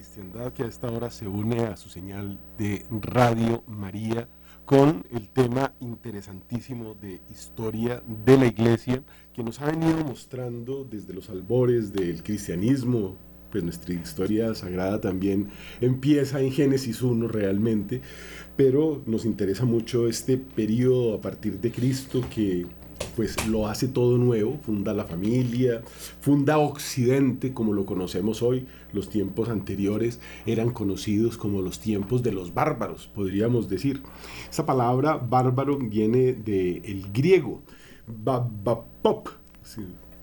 cristiandad que a esta hora se une a su señal de Radio María con el tema interesantísimo de historia de la iglesia que nos ha venido mostrando desde los albores del cristianismo, pues nuestra historia sagrada también empieza en Génesis 1 realmente, pero nos interesa mucho este periodo a partir de Cristo que pues lo hace todo nuevo, funda la familia, funda Occidente como lo conocemos hoy. Los tiempos anteriores eran conocidos como los tiempos de los bárbaros, podríamos decir. Esa palabra bárbaro viene del griego, babapop,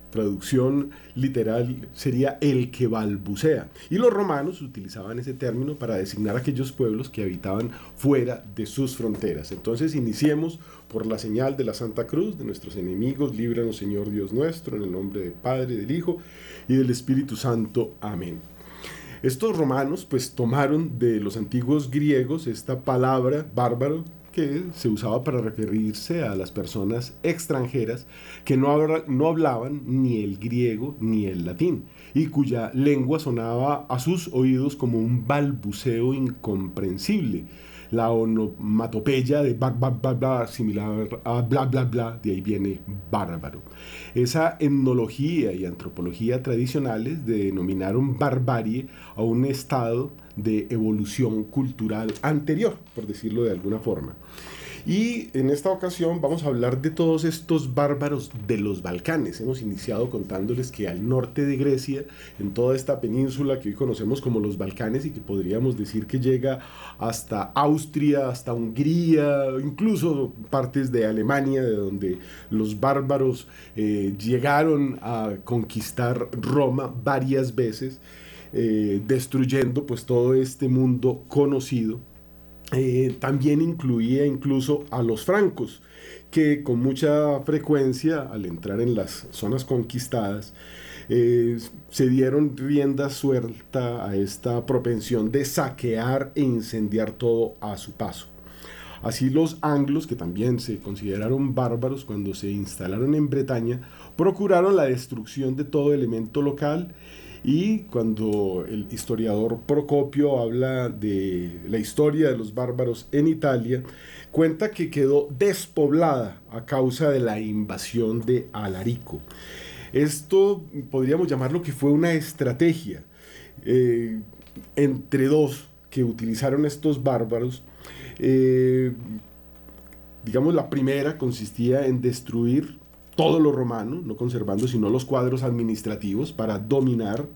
traducción literal sería el que balbucea. Y los romanos utilizaban ese término para designar aquellos pueblos que habitaban fuera de sus fronteras. Entonces iniciemos por la señal de la Santa Cruz de nuestros enemigos, líbranos Señor Dios nuestro, en el nombre del Padre, del Hijo y del Espíritu Santo. Amén. Estos romanos pues tomaron de los antiguos griegos esta palabra bárbaro que se usaba para referirse a las personas extranjeras que no, no hablaban ni el griego ni el latín y cuya lengua sonaba a sus oídos como un balbuceo incomprensible la onomatopeya de bla, bla, bla, bla, similar a bla, bla, bla, de ahí viene bárbaro. Esa etnología y antropología tradicionales denominaron barbarie a un estado de evolución cultural anterior, por decirlo de alguna forma. Y en esta ocasión vamos a hablar de todos estos bárbaros de los Balcanes. Hemos iniciado contándoles que al norte de Grecia, en toda esta península que hoy conocemos como los Balcanes y que podríamos decir que llega hasta Austria, hasta Hungría, incluso partes de Alemania, de donde los bárbaros eh, llegaron a conquistar Roma varias veces. Eh, destruyendo pues todo este mundo conocido eh, también incluía incluso a los francos, que con mucha frecuencia, al entrar en las zonas conquistadas, eh, se dieron rienda suelta a esta propensión de saquear e incendiar todo a su paso. Así los anglos, que también se consideraron bárbaros cuando se instalaron en Bretaña, procuraron la destrucción de todo elemento local y cuando el historiador Procopio habla de la historia de los bárbaros en Italia, cuenta que quedó despoblada a causa de la invasión de Alarico. Esto podríamos llamarlo que fue una estrategia eh, entre dos que utilizaron estos bárbaros. Eh, digamos, la primera consistía en destruir todo lo romano, no conservando sino los cuadros administrativos para dominar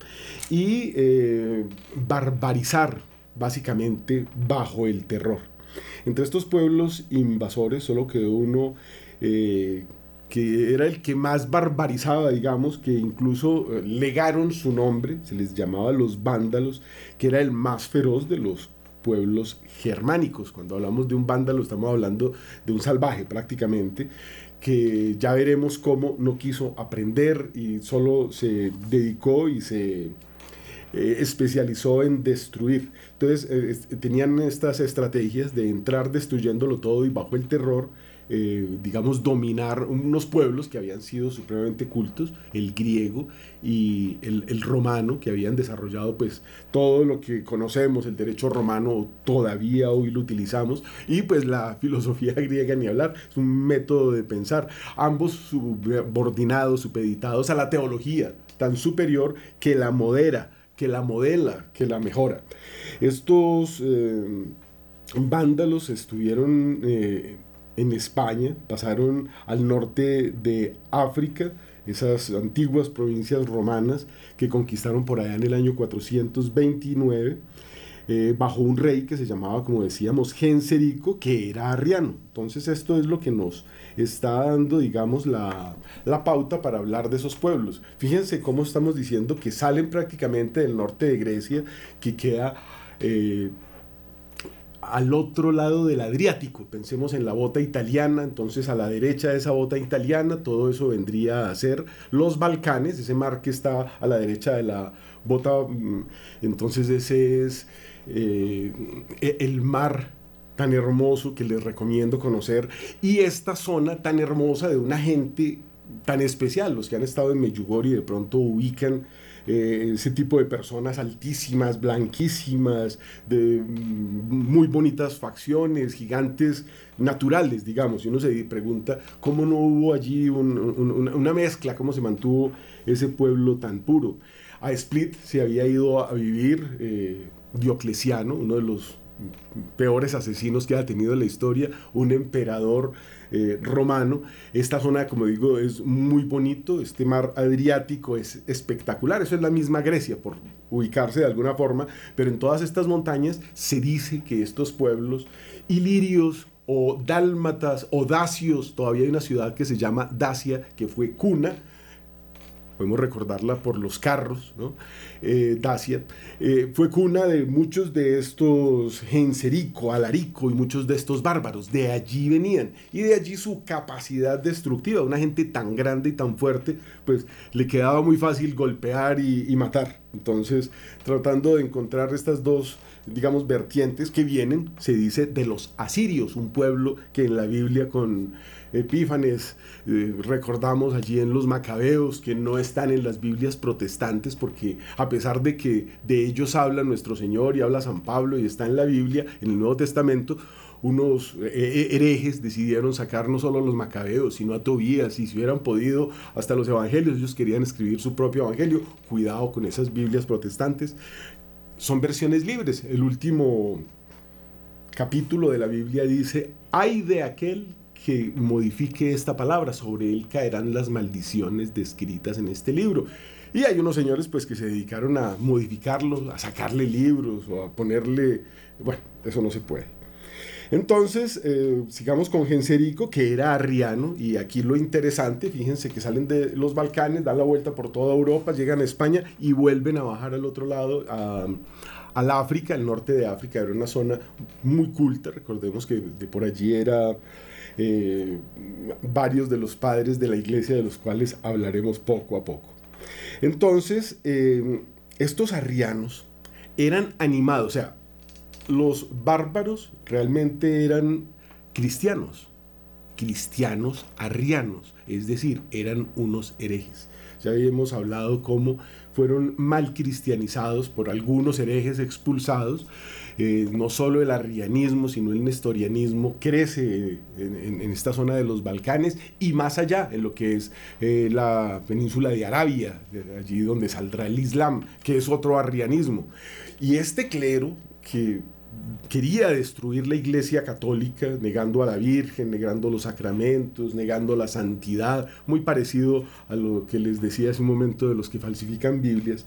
y eh, barbarizar básicamente bajo el terror. Entre estos pueblos invasores solo quedó uno eh, que era el que más barbarizaba, digamos, que incluso eh, legaron su nombre, se les llamaba los vándalos, que era el más feroz de los pueblos germánicos. Cuando hablamos de un vándalo estamos hablando de un salvaje prácticamente, que ya veremos cómo no quiso aprender y solo se dedicó y se eh, especializó en destruir. Entonces eh, tenían estas estrategias de entrar destruyéndolo todo y bajo el terror eh, digamos, dominar unos pueblos que habían sido supremamente cultos, el griego y el, romano, que habían desarrollado pues todo lo que conocemos, el derecho romano todavía hoy lo utilizamos, y pues la filosofía griega ni hablar, es un método de pensar, ambos subordinados, supeditados a la teología tan superior que la modera, que la modela, que la mejora. Estos eh, vándalos estuvieron... Eh, en España, pasaron al norte de África, esas antiguas provincias romanas que conquistaron por allá en el año 429, eh, bajo un rey que se llamaba, como decíamos, Genserico, que era arriano. Entonces esto es lo que nos está dando, digamos, la, pauta para hablar de esos pueblos. Fíjense cómo estamos diciendo que salen prácticamente del norte de Grecia, que queda... Eh, al otro lado del Adriático. Pensemos en la bota italiana, entonces a la derecha de esa bota italiana, todo eso vendría a ser los Balcanes, ese mar que está a la derecha de la bota, mm, entonces ese es eh, e, el mar tan hermoso que les recomiendo conocer y esta zona tan hermosa de una gente tan especial, los que han estado en Meyugori de pronto ubican eh, ese tipo de personas altísimas, blanquísimas, de mm, muy bonitas facciones, gigantes naturales, digamos. Y uno se pregunta cómo no hubo allí una mezcla, cómo se mantuvo ese pueblo tan puro. A Split se había ido a vivir eh, Diocleciano, uno de los peores asesinos que ha tenido la historia, un emperador eh, romano. Esta zona, como digo, es muy bonito, este mar Adriático es espectacular, eso es la misma Grecia, por ubicarse de alguna forma, pero en todas estas montañas se dice que estos pueblos ilirios o dálmatas o dacios, todavía hay una ciudad que se llama Dacia, que fue cuna, podemos recordarla por los carros, ¿no? Eh, Dacia, eh, fue cuna de muchos de estos Genserico, Alarico y muchos de estos bárbaros. De allí venían y de allí su capacidad destructiva. Una gente tan grande y tan fuerte, pues le quedaba muy fácil golpear y, y matar. Entonces, tratando de encontrar estas dos digamos, vertientes que vienen, se dice, de los asirios, un pueblo que en la Biblia con Epífanes, eh, recordamos allí en los macabeos que no están en las Biblias protestantes porque a pesar de que de ellos habla nuestro Señor y habla San Pablo y está en la Biblia, en el Nuevo Testamento, unos eh, eh, herejes decidieron sacar no solo a los macabeos, sino a Tobías, y si hubieran podido hasta los evangelios, ellos querían escribir su propio evangelio. Cuidado con esas Biblias protestantes. Son versiones libres. El último capítulo de la Biblia dice, hay de aquel que modifique esta palabra, sobre él caerán las maldiciones descritas en este libro. Y hay unos señores pues que se dedicaron a modificarlo, a sacarle libros o a ponerle, bueno, eso no se puede. Entonces, eh, sigamos con Genserico, que era arriano, y aquí lo interesante, fíjense que salen de los Balcanes, dan la vuelta por toda Europa, llegan a España y vuelven a bajar al otro lado, a, al África, el norte de África, era una zona muy culta, recordemos que de por allí era eh, varios de los padres de la iglesia de los cuales hablaremos poco a poco. Entonces, eh, estos arrianos eran animados, o sea, los bárbaros realmente eran cristianos, cristianos arrianos, es decir, eran unos herejes. Ya habíamos hablado cómo fueron mal cristianizados por algunos herejes expulsados. Eh, no solo el arrianismo, sino el nestorianismo crece en, esta zona de los Balcanes y más allá, en lo que es eh, la península de Arabia, allí donde saldrá el Islam, que es otro arrianismo. Y este clero que quería destruir la iglesia católica, negando a la Virgen, negando los sacramentos, negando la santidad, muy parecido a lo que les decía hace un momento de los que falsifican Biblias,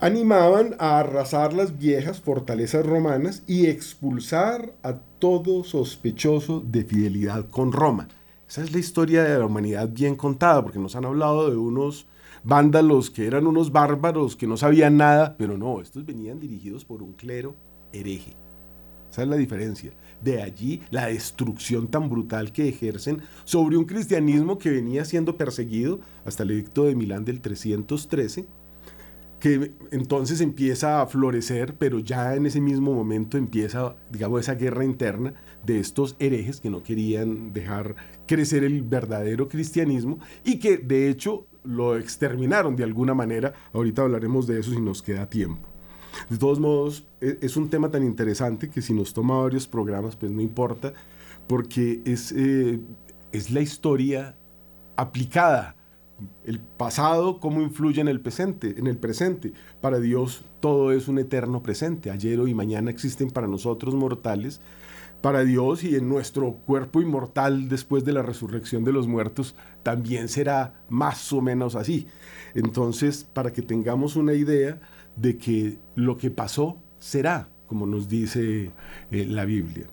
animaban a arrasar las viejas fortalezas romanas y expulsar a todo sospechoso de fidelidad con Roma. Esa es la historia de la humanidad bien contada, porque nos han hablado de unos vándalos que eran unos bárbaros que no sabían nada, pero no, estos venían dirigidos por un clero hereje. Esa es la diferencia. De allí la destrucción tan brutal que ejercen sobre un cristianismo que venía siendo perseguido hasta el edicto de Milán del 313, que entonces empieza a florecer, pero ya en ese mismo momento empieza, digamos, esa guerra interna de estos herejes que no querían dejar crecer el verdadero cristianismo y que de hecho lo exterminaron de alguna manera. Ahorita hablaremos de eso si nos queda tiempo. De todos modos, e, es un tema tan interesante que si nos toma varios programas, pues no importa, porque es, eh, es la historia aplicada. El pasado, cómo influye en el presente, en el presente. Para Dios todo es un eterno presente. Ayer, y mañana existen para nosotros mortales. Para Dios y en nuestro cuerpo inmortal después de la resurrección de los muertos también será más o menos así. Entonces, para que tengamos una idea, de que lo que pasó será, como nos dice eh, la Biblia.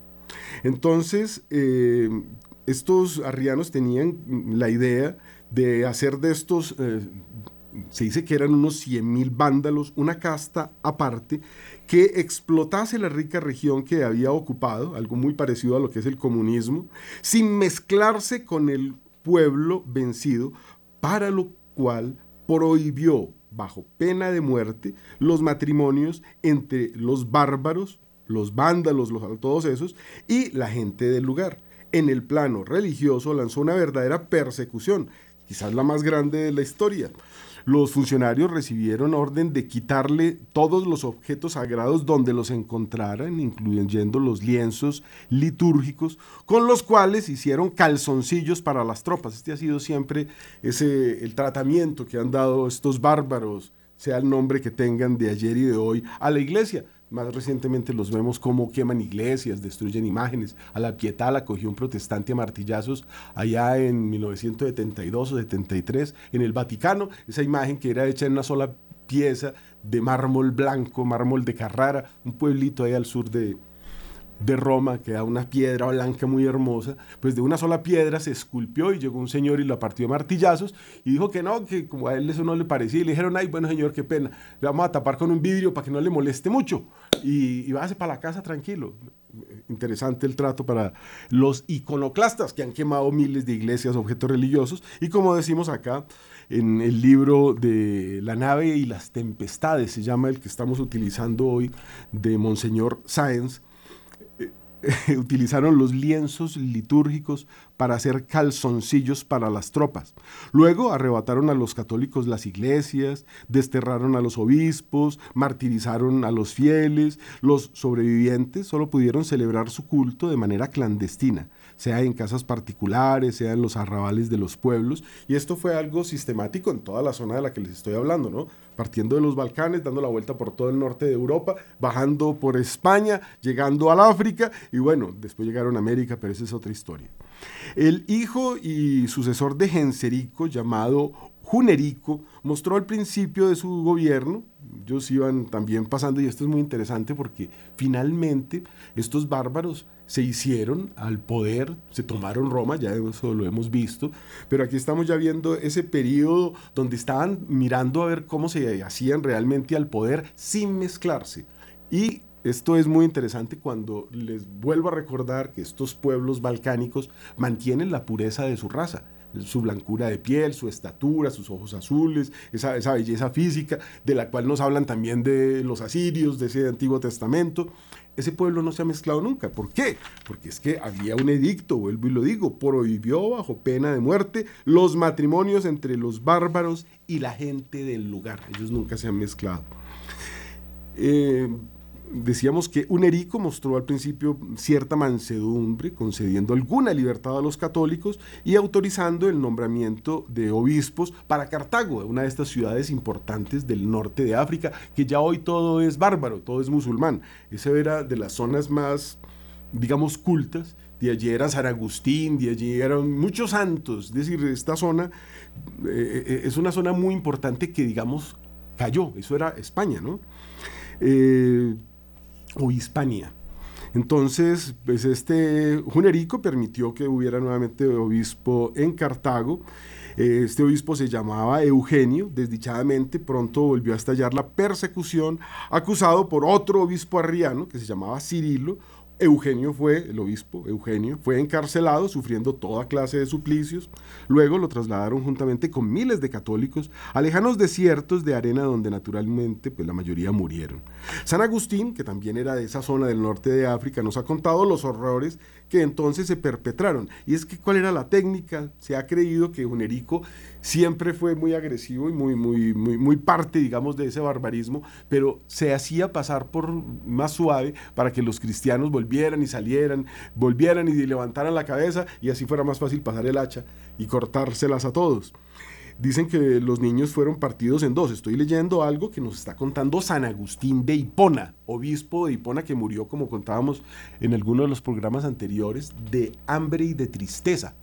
Entonces, eh, estos arrianos tenían la idea de hacer de estos, eh, se dice que eran unos 100.000 vándalos, una casta aparte, que explotase la rica región que había ocupado, algo muy parecido a lo que es el comunismo, sin mezclarse con el pueblo vencido, para lo cual prohibió bajo pena de muerte los matrimonios entre los bárbaros, los vándalos, los, todos esos, y la gente del lugar. En el plano religioso lanzó una verdadera persecución, quizás la más grande de la historia. los funcionarios recibieron orden de quitarle todos los objetos sagrados donde los encontraran, incluyendo los lienzos litúrgicos, con los cuales hicieron calzoncillos para las tropas. Este ha sido siempre ese, el tratamiento que han dado estos bárbaros, sea el nombre que tengan de ayer y de hoy, a la iglesia. Más recientemente los vemos como queman iglesias, destruyen imágenes. A la Pietà la cogió un protestante a martillazos allá en 1972 o 73 en el Vaticano. Esa imagen que era hecha en una sola pieza de mármol blanco, mármol de Carrara, un pueblito ahí al sur de, de Roma, que da una piedra blanca muy hermosa, pues de una sola piedra se esculpió y llegó un señor y la partió de martillazos y dijo que no, que como a él eso no le parecía y le dijeron, ay, bueno señor, qué pena, le vamos a tapar con un vidrio para que no le moleste mucho y, y para la casa tranquilo. Interesante el trato para los iconoclastas que han quemado miles de iglesias, objetos religiosos y como decimos acá, en el libro de La nave y las tempestades, se llama el que estamos utilizando hoy, de Monseñor Sáenz, utilizaron los lienzos litúrgicos para hacer calzoncillos para las tropas. Luego arrebataron a los católicos las iglesias, desterraron a los obispos, martirizaron a los fieles. Los sobrevivientes solo pudieron celebrar su culto de manera clandestina, sea en casas particulares, sea en los arrabales de los pueblos. Y esto fue algo sistemático en toda la zona de la que les estoy hablando, ¿no? Partiendo de los Balcanes, dando la vuelta por todo el norte de Europa, bajando por España, llegando al África y bueno, después llegaron a América, pero esa es otra historia. El hijo y sucesor de Genserico, llamado Junerico, mostró al principio de su gobierno, ellos iban también pasando, y esto es muy interesante porque finalmente estos bárbaros se hicieron al poder, se tomaron Roma, ya eso lo hemos visto, pero aquí estamos ya viendo ese periodo donde estaban mirando a ver cómo se hacían realmente al poder sin mezclarse. Y esto es muy interesante cuando les vuelvo a recordar que estos pueblos balcánicos mantienen la pureza de su raza, su blancura de piel, su estatura, sus ojos azules, esa, esa belleza física, de la cual nos hablan también de los asirios, de ese Antiguo Testamento. Ese pueblo no se ha mezclado nunca. ¿Por qué? Porque es que había un edicto, vuelvo y lo digo, prohibió bajo pena de muerte los matrimonios entre los bárbaros y la gente del lugar. Ellos nunca se han mezclado. Eh, decíamos que Unerico mostró al principio cierta mansedumbre, concediendo alguna libertad a los católicos y autorizando el nombramiento de obispos para Cartago, una de estas ciudades importantes del norte de África, que ya hoy todo es bárbaro, todo es musulmán. Esa era de las zonas más, digamos, cultas. De allí era San Agustín, de allí eran muchos santos. Es decir, esta zona eh, eh, es una zona muy importante que, digamos, cayó. Eso era España, ¿no? Eh, o Hispania. Entonces, pues este Junerico permitió que hubiera nuevamente obispo en Cartago. Este obispo se llamaba Eugenio, desdichadamente pronto volvió a estallar la persecución, acusado por otro obispo arriano que se llamaba Cirilo, Eugenio fue, el obispo Eugenio, fue encarcelado sufriendo toda clase de suplicios. Luego lo trasladaron juntamente con miles de católicos a lejanos desiertos de arena donde naturalmente pues, la mayoría murieron. San Agustín, que también era de esa zona del norte de África, nos ha contado los horrores que entonces se perpetraron. Y es que cuál era la técnica. Se ha creído que Junerico siempre fue muy agresivo y muy, muy, muy, muy parte, digamos, de ese barbarismo, pero se hacía pasar por más suave para que los cristianos volvieran y salieran, volvieran y levantaran la cabeza y así fuera más fácil pasar el hacha y cortárselas a todos. Dicen que los niños fueron partidos en dos. Estoy leyendo algo que nos está contando San Agustín de Hipona, obispo de Hipona que murió, como contábamos en alguno de los programas anteriores, de hambre y de tristeza.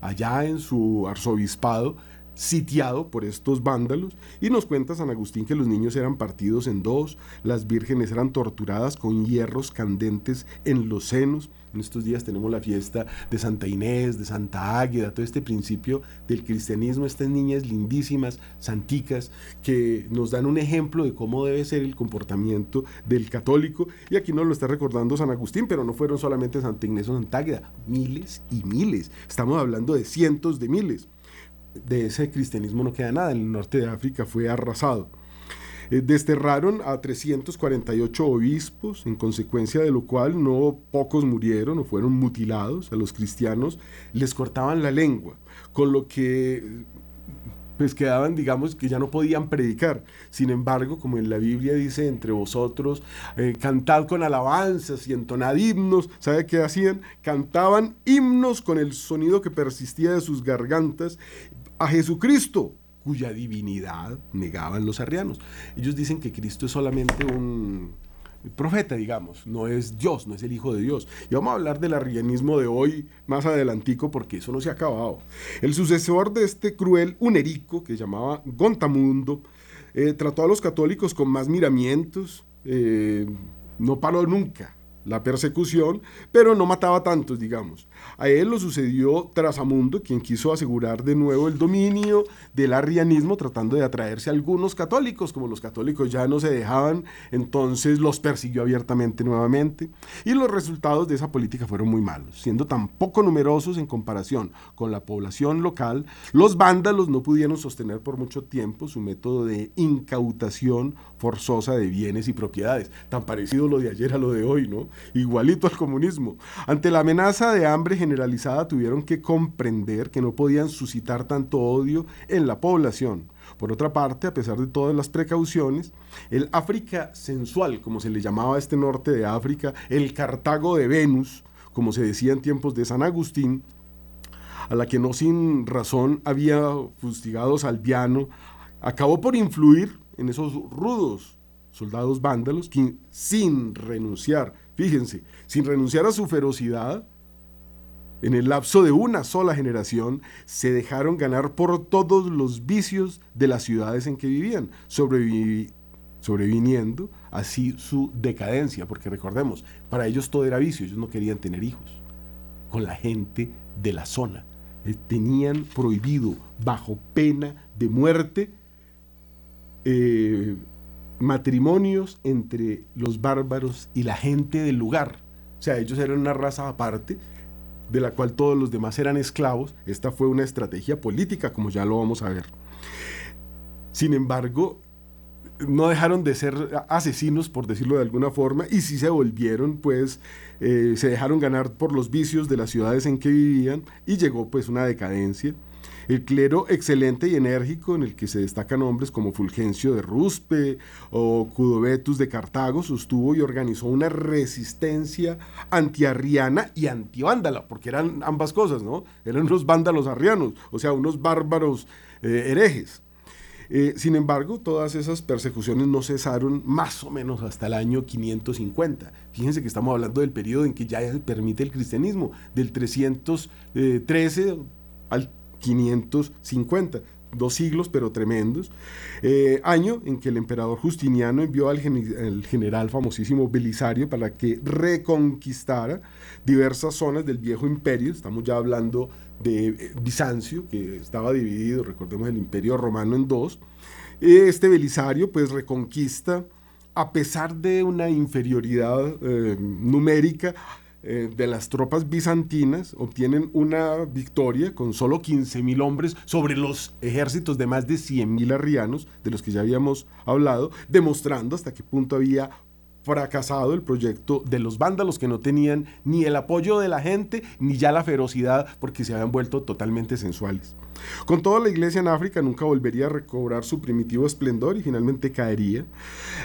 Allá en su arzobispado, sitiado por estos vándalos, y nos cuenta San Agustín que los niños eran partidos en dos, las vírgenes eran torturadas con hierros candentes en los senos, en estos días tenemos la fiesta de Santa Inés, de Santa Águeda, todo este principio del cristianismo, estas niñas lindísimas, santicas, que nos dan un ejemplo de cómo debe ser el comportamiento del católico. Y aquí nos lo está recordando San Agustín, pero no fueron solamente Santa Inés o Santa Águeda, miles y miles. Estamos hablando de cientos de miles. De ese cristianismo no queda nada, en el norte de África fue arrasado. Eh, desterraron a 348 obispos, en consecuencia de lo cual no pocos murieron o fueron mutilados. A los cristianos les cortaban la lengua, con lo que pues quedaban, digamos, que ya no podían predicar. Sin embargo, como en la Biblia dice, entre vosotros, eh, cantad con alabanzas y entonad himnos. ¿Sabe qué hacían? Cantaban himnos con el sonido que persistía de sus gargantas a Jesucristo, cuya divinidad negaban los arrianos. Ellos dicen que Cristo es solamente un profeta, digamos, no es Dios, no es el Hijo de Dios. Y vamos a hablar del arrianismo de hoy más adelantico porque eso no se ha acabado. El sucesor de este cruel unerico que llamaba Gontamundo eh, trató a los católicos con más miramientos, eh, no paró nunca la persecución, pero no mataba tantos, digamos. A él lo sucedió Trasamundo, quien quiso asegurar de nuevo el dominio del arrianismo, tratando de atraerse a algunos católicos. Como los católicos ya no se dejaban, entonces los persiguió abiertamente nuevamente. Y los resultados de esa política fueron muy malos. Siendo tan poco numerosos en comparación con la población local, los vándalos no pudieron sostener por mucho tiempo su método de incautación forzosa de bienes y propiedades. Tan parecido lo de ayer a lo de hoy, ¿no? Igualito al comunismo. Ante la amenaza de hambre generalizada tuvieron que comprender que no podían suscitar tanto odio en la población. Por otra parte, a pesar de todas las precauciones, el África sensual, como se le llamaba a este norte de África, el Cartago de Venus, como se decía en tiempos de San Agustín, a la que no sin razón había fustigado Salviano, acabó por influir en esos rudos soldados vándalos sin renunciar, fíjense, sin renunciar a su ferocidad, en el lapso de una sola generación, se dejaron ganar por todos los vicios de las ciudades en que vivían, sobreviniendo así su decadencia, porque recordemos, para ellos todo era vicio, ellos no querían tener hijos con la gente de la zona. Eh, tenían prohibido, bajo pena de muerte, eh, matrimonios entre los bárbaros y la gente del lugar. O sea, ellos eran una raza aparte, de la cual todos los demás eran esclavos. Esta fue una estrategia política, como ya lo vamos a ver. Sin embargo, no dejaron de ser asesinos, por decirlo de alguna forma, y sí se volvieron, pues, eh, se dejaron ganar por los vicios de las ciudades en que vivían, y llegó pues una decadencia. El clero excelente y enérgico, en el que se destacan hombres como Fulgencio de Ruspe o Cudobetus de Cartago, sostuvo y organizó una resistencia antiarriana y antivándala, porque eran ambas cosas, ¿no? Eran unos vándalos arrianos, o sea, unos bárbaros eh, herejes. Eh, sin embargo, todas esas persecuciones no cesaron más o menos hasta el año 550. Fíjense que estamos hablando del periodo en que ya se permite el cristianismo, del 313 al 550 dos siglos pero tremendos, eh, año en que el emperador Justiniano envió al general famosísimo Belisario para que reconquistara diversas zonas del viejo imperio, estamos ya hablando de eh, Bizancio, que estaba dividido, recordemos el imperio romano en dos, este Belisario pues reconquista, a pesar de una inferioridad eh, numérica, eh, de las tropas bizantinas obtienen una victoria con solo 15.000 hombres sobre los ejércitos de más de 100.000 arrianos, de los que ya habíamos hablado, demostrando hasta qué punto había fracasado el proyecto de los vándalos que no tenían ni el apoyo de la gente ni ya la ferocidad porque se habían vuelto totalmente sensuales. Con toda la iglesia en África nunca volvería a recobrar su primitivo esplendor y finalmente caería.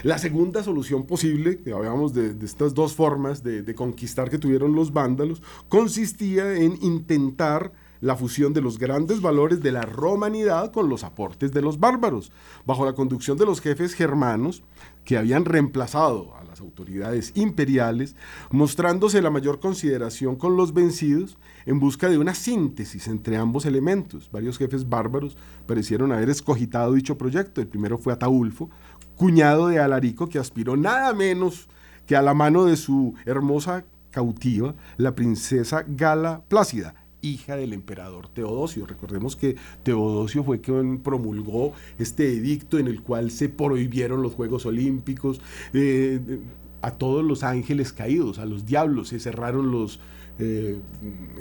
La segunda solución posible, que hablábamos de, estas dos formas de, de conquistar que tuvieron los vándalos, consistía en intentar la fusión de los grandes valores de la romanidad con los aportes de los bárbaros, bajo la conducción de los jefes germanos que habían reemplazado a las autoridades imperiales, mostrándose la mayor consideración con los vencidos en busca de una síntesis entre ambos elementos. Varios jefes bárbaros parecieron haber escogitado dicho proyecto. El primero fue Ataulfo, cuñado de Alarico, que aspiró nada menos que a la mano de su hermosa cautiva, la princesa Gala Plácida, hija del emperador Teodosio. Recordemos que Teodosio fue quien promulgó este edicto en el cual se prohibieron los Juegos Olímpicos. Eh, a todos los ángeles caídos, a los diablos, se cerraron los eh,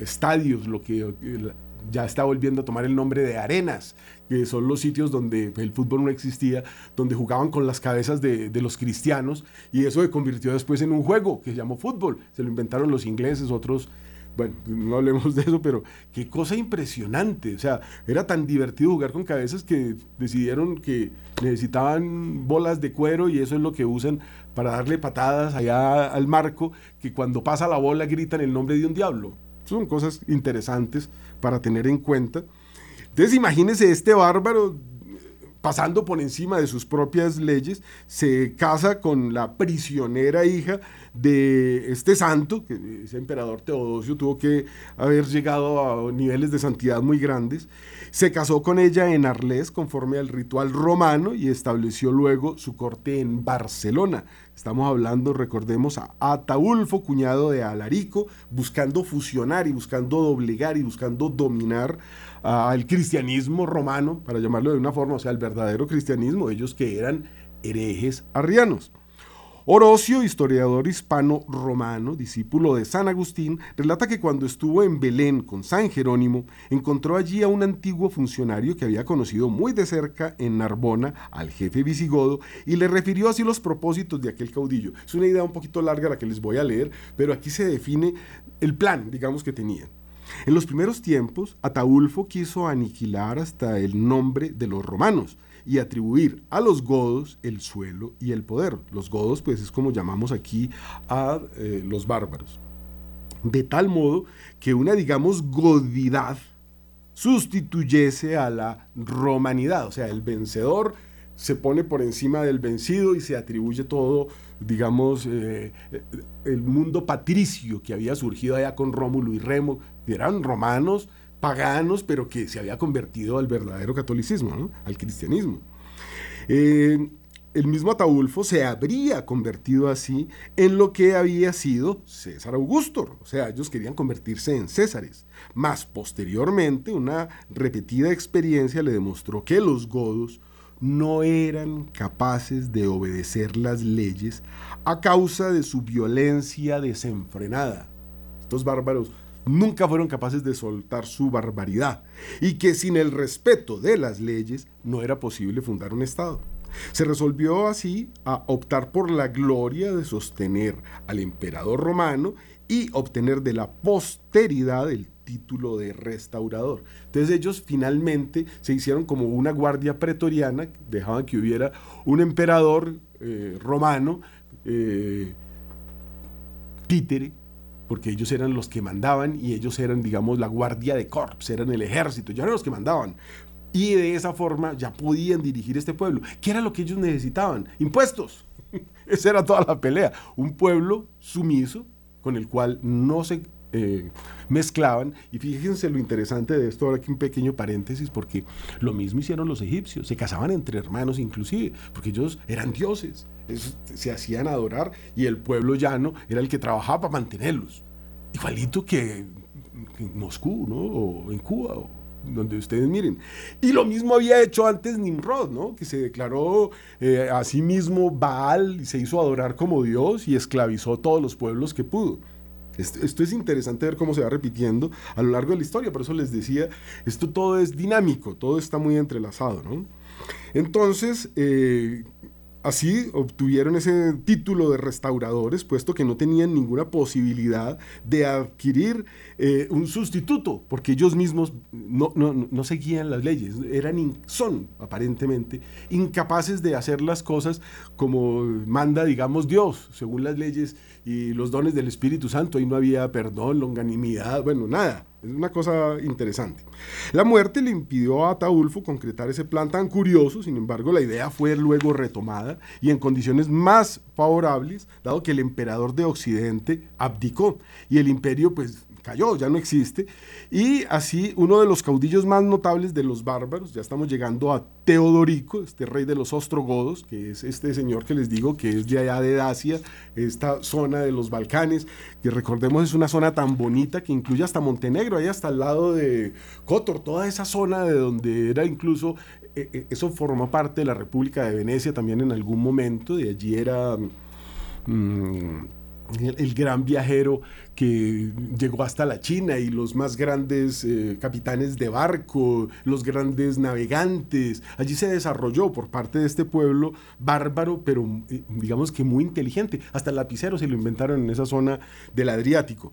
estadios, lo que eh, ya está volviendo a tomar el nombre de arenas, que son los sitios donde el fútbol no existía, donde jugaban con las cabezas de, de, los cristianos, y eso se convirtió después en un juego que se llamó fútbol. Se lo inventaron los ingleses, otros bueno, no hablemos de eso, pero qué cosa impresionante. O sea, era tan divertido jugar con cabezas que decidieron que necesitaban bolas de cuero y eso es lo que usan para darle patadas allá al marco, que cuando pasa la bola gritan el nombre de un diablo. Son cosas interesantes para tener en cuenta. Entonces imagínense este bárbaro pasando por encima de sus propias leyes, se casa con la prisionera hija de este santo, que ese emperador Teodosio tuvo que haber llegado a niveles de santidad muy grandes, se casó con ella en Arles conforme al ritual romano y estableció luego su corte en Barcelona. Estamos hablando, recordemos, a Ataulfo, cuñado de Alarico, buscando fusionar y buscando doblegar y buscando dominar al cristianismo romano, para llamarlo de una forma, o sea, el verdadero cristianismo, ellos que eran herejes arrianos. Orocio, historiador hispano-romano, discípulo de San Agustín, relata que cuando estuvo en Belén con San Jerónimo, encontró allí a un antiguo funcionario que había conocido muy de cerca en Narbona al jefe visigodo y le refirió así los propósitos de aquel caudillo. Es una idea un poquito larga la que les voy a leer, pero aquí se define el plan, digamos, que tenían. En los primeros tiempos, Ataulfo quiso aniquilar hasta el nombre de los romanos y atribuir a los godos el suelo y el poder. Los godos, pues es como llamamos aquí a eh, los bárbaros. De tal modo que una, digamos, godidad sustituyese a la romanidad, o sea, el vencedor se pone por encima del vencido y se atribuye todo, digamos, eh, el mundo patricio que había surgido allá con Rómulo y Remo, eran romanos paganos, pero que se había convertido al verdadero catolicismo, al cristianismo. Eh, el mismo Ataulfo se habría convertido así en lo que había sido César Augusto, o sea, ellos querían convertirse en Césares. Más posteriormente, una repetida experiencia le demostró que los godos no eran capaces de obedecer las leyes a causa de su violencia desenfrenada. Estos bárbaros nunca fueron capaces de soltar su barbaridad y que sin el respeto de las leyes no era posible fundar un Estado. Se resolvió así a optar por la gloria de sostener al emperador romano y obtener de la posteridad el título de restaurador. Entonces ellos finalmente se hicieron como una guardia pretoriana, dejaban que hubiera un emperador eh, romano, eh, títere, porque ellos eran los que mandaban y ellos eran, digamos, la guardia de corps, eran el ejército, ya eran los que mandaban. Y de esa forma ya podían dirigir este pueblo. ¿Qué era lo que ellos necesitaban? Impuestos. Esa era toda la pelea. Un pueblo sumiso con el cual no se eh, mezclaban. Y fíjense lo interesante de esto, ahora aquí un pequeño paréntesis, porque lo mismo hicieron los egipcios, se casaban entre hermanos inclusive, porque ellos eran dioses se hacían adorar y el pueblo llano era el que trabajaba para mantenerlos. Igualito que en Moscú, ¿no? O en Cuba, o donde ustedes miren. Y lo mismo había hecho antes Nimrod, ¿no? Que se declaró eh, a sí mismo Baal y se hizo adorar como Dios y esclavizó todos los pueblos que pudo. Esto, es interesante ver cómo se va repitiendo a lo largo de la historia, por eso les decía, esto todo es dinámico, todo está muy entrelazado, ¿no? Entonces, eh, Así obtuvieron ese título de restauradores, puesto que no tenían ninguna posibilidad de adquirir eh, un sustituto, porque ellos mismos no, seguían las leyes, eran son aparentemente incapaces de hacer las cosas como manda, digamos, Dios, según las leyes y los dones del Espíritu Santo. Ahí no había perdón, longanimidad, bueno, nada. Es una cosa interesante. La muerte le impidió a Ataulfo concretar ese plan tan curioso, sin embargo la idea fue luego retomada y en condiciones más favorables, dado que el emperador de Occidente abdicó y el imperio pues cayó, ya no existe. Y así uno de los caudillos más notables de los bárbaros, ya estamos llegando a Teodorico, este rey de los ostrogodos, que es este señor que les digo que es de allá de Dacia, esta zona de los Balcanes, que recordemos es una zona tan bonita que incluye hasta Montenegro, ahí hasta el lado de Kotor, toda esa zona de donde era incluso, eh, eh, eso formó parte de la República de Venecia también en algún momento, de allí era... Mm, el, gran viajero que llegó hasta la China y los más grandes eh, capitanes de barco, los grandes navegantes. Allí se desarrolló por parte de este pueblo bárbaro, pero eh, digamos que muy inteligente. Hasta el lapicero se lo inventaron en esa zona del Adriático.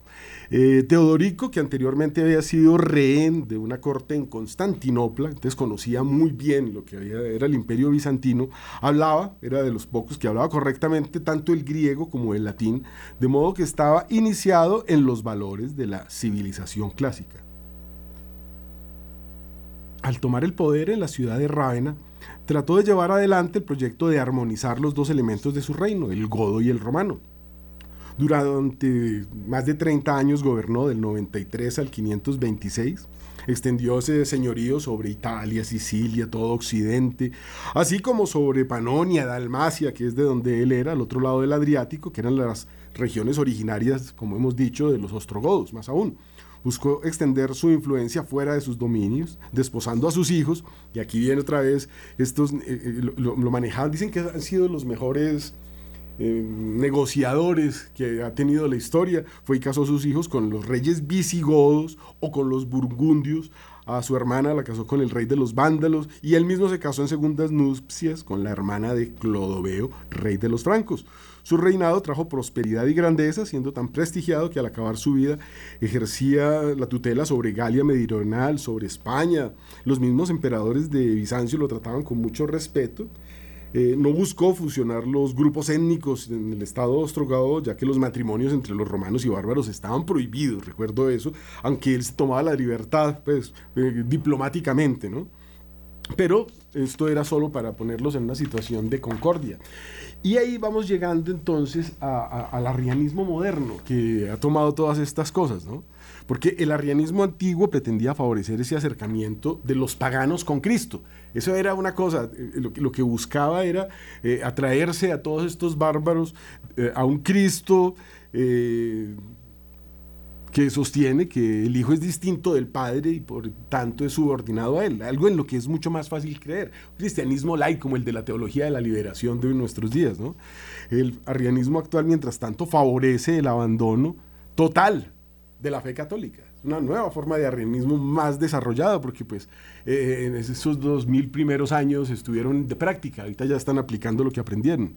Eh, Teodorico, que anteriormente había sido rehén de una corte en Constantinopla, entonces conocía muy bien lo que era el imperio bizantino, hablaba, era de los pocos que hablaba correctamente tanto el griego como el latín, de modo que estaba iniciado en los valores de la civilización clásica. Al tomar el poder en la ciudad de Rávena, trató de llevar adelante el proyecto de armonizar los dos elementos de su reino, el godo y el romano. Durante más de 30 años gobernó del 93 al 526, extendió ese señorío sobre Italia, Sicilia, todo Occidente, así como sobre Panonia, Dalmacia, que es de donde él era, al otro lado del Adriático, que eran las regiones originarias, como hemos dicho, de los ostrogodos, más aún. Buscó extender su influencia fuera de sus dominios, desposando a sus hijos, y aquí viene otra vez, estos eh, eh, lo, manejaban, dicen que han sido los mejores eh, negociadores que ha tenido la historia, fue y casó sus hijos con los reyes visigodos o con los burgundios, a su hermana la casó con el rey de los vándalos y él mismo se casó en segundas nupcias con la hermana de Clodoveo, rey de los francos. Su reinado trajo prosperidad y grandeza, siendo tan prestigiado que al acabar su vida ejercía la tutela sobre Galia Meridional, sobre España. Los mismos emperadores de Bizancio lo trataban con mucho respeto. Eh, no buscó fusionar los grupos étnicos en el estado ostrogado, ya que los matrimonios entre los romanos y bárbaros estaban prohibidos, recuerdo eso, aunque él se tomaba la libertad, pues, eh, diplomáticamente, ¿no? Pero esto era solo para ponerlos en una situación de concordia. Y ahí vamos llegando entonces al arrianismo moderno, que ha tomado todas estas cosas, ¿no? Porque el arrianismo antiguo pretendía favorecer ese acercamiento de los paganos con Cristo. Eso era una cosa, eh, lo, que buscaba era eh, atraerse a todos estos bárbaros, eh, a un Cristo que sostiene que el Hijo es distinto del Padre y por tanto es subordinado a Él, algo en lo que es mucho más fácil creer. Un cristianismo laico como el de la teología de la liberación de nuestros días. ¿no? El arrianismo actual, mientras tanto, favorece el abandono total de la fe católica. Una nueva forma de arrianismo más desarrollada, porque pues eh, en esos dos mil primeros años estuvieron de práctica, ahorita ya están aplicando lo que aprendieron.